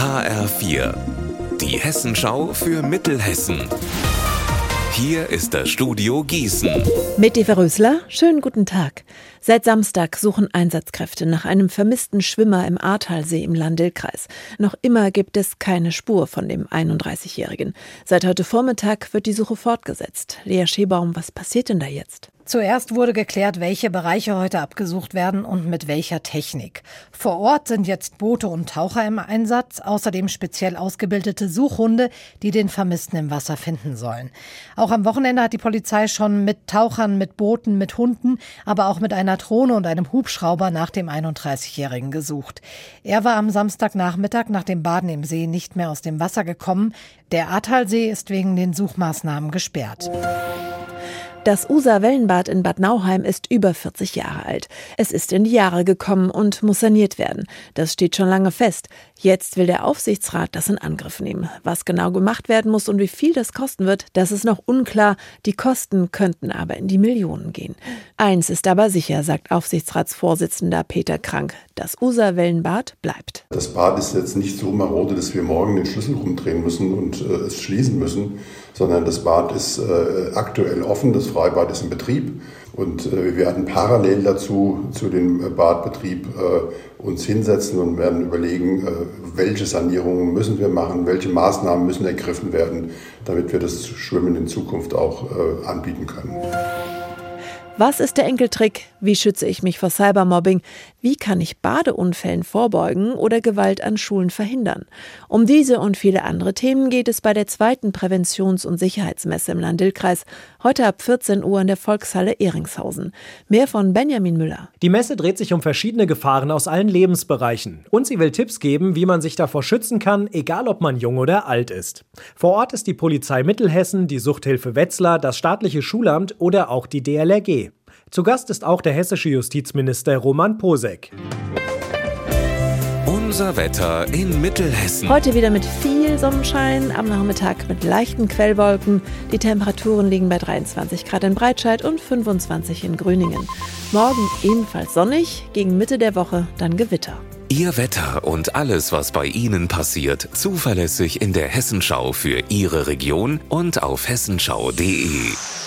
HR4, die Hessenschau für Mittelhessen. Hier ist das Studio Gießen. Mit Eva Rösler, schönen guten Tag. Seit Samstag suchen Einsatzkräfte nach einem vermissten Schwimmer im Ahrtalsee im Landil-Kreis. Noch immer gibt es keine Spur von dem 31-Jährigen. Seit heute Vormittag wird die Suche fortgesetzt. Lea Schebaum, was passiert denn da jetzt? Zuerst wurde geklärt, welche Bereiche heute abgesucht werden und mit welcher Technik. Vor Ort sind jetzt Boote und Taucher im Einsatz, außerdem speziell ausgebildete Suchhunde, die den Vermissten im Wasser finden sollen. Auch am Wochenende hat die Polizei schon mit Tauchern, mit Booten, mit Hunden, aber auch mit einer Drohne und einem Hubschrauber nach dem 31-Jährigen gesucht. Er war am Samstagnachmittag nach dem Baden im See nicht mehr aus dem Wasser gekommen. Der Ahrtalsee ist wegen den Suchmaßnahmen gesperrt. Das Usa-Wellenbad in Bad Nauheim ist über 40 Jahre alt. Es ist in die Jahre gekommen und muss saniert werden. Das steht schon lange fest. Jetzt will der Aufsichtsrat das in Angriff nehmen. Was genau gemacht werden muss und wie viel das kosten wird, das ist noch unklar. Die Kosten könnten aber in die Millionen gehen. Eins ist aber sicher, sagt Aufsichtsratsvorsitzender Peter Krank. Das Usa-Wellenbad bleibt. Das Bad ist jetzt nicht so marode, dass wir morgen den Schlüssel rumdrehen müssen und äh, es schließen müssen, sondern das Bad ist äh, aktuell offen, das Freibad ist in Betrieb und äh, wir werden parallel dazu, zu dem Badbetrieb, äh, uns hinsetzen und werden überlegen, äh, welche Sanierungen müssen wir machen, welche Maßnahmen müssen ergriffen werden, damit wir das Schwimmen in Zukunft auch äh, anbieten können. Was ist der Enkeltrick? Wie schütze ich mich vor Cybermobbing? Wie kann ich Badeunfällen vorbeugen oder Gewalt an Schulen verhindern? Um diese und viele andere Themen geht es bei der zweiten Präventions- und Sicherheitsmesse im Landil-Kreis, heute ab 14 Uhr in der Volkshalle Ehringshausen. Mehr von Benjamin Müller. Die Messe dreht sich um verschiedene Gefahren aus allen Lebensbereichen. Und sie will Tipps geben, wie man sich davor schützen kann, egal ob man jung oder alt ist. Vor Ort ist die Polizei Mittelhessen, die Suchthilfe Wetzlar, das staatliche Schulamt oder auch die DLRG. Zu Gast ist auch der hessische Justizminister Roman Posek. Unser Wetter in Mittelhessen. Heute wieder mit viel Sonnenschein, am Nachmittag mit leichten Quellwolken. Die Temperaturen liegen bei 23 Grad in Breitscheid und 25 in Grüningen. Morgen ebenfalls sonnig, gegen Mitte der Woche dann Gewitter. Ihr Wetter und alles, was bei Ihnen passiert, zuverlässig in der Hessenschau für Ihre Region und auf hessenschau.de.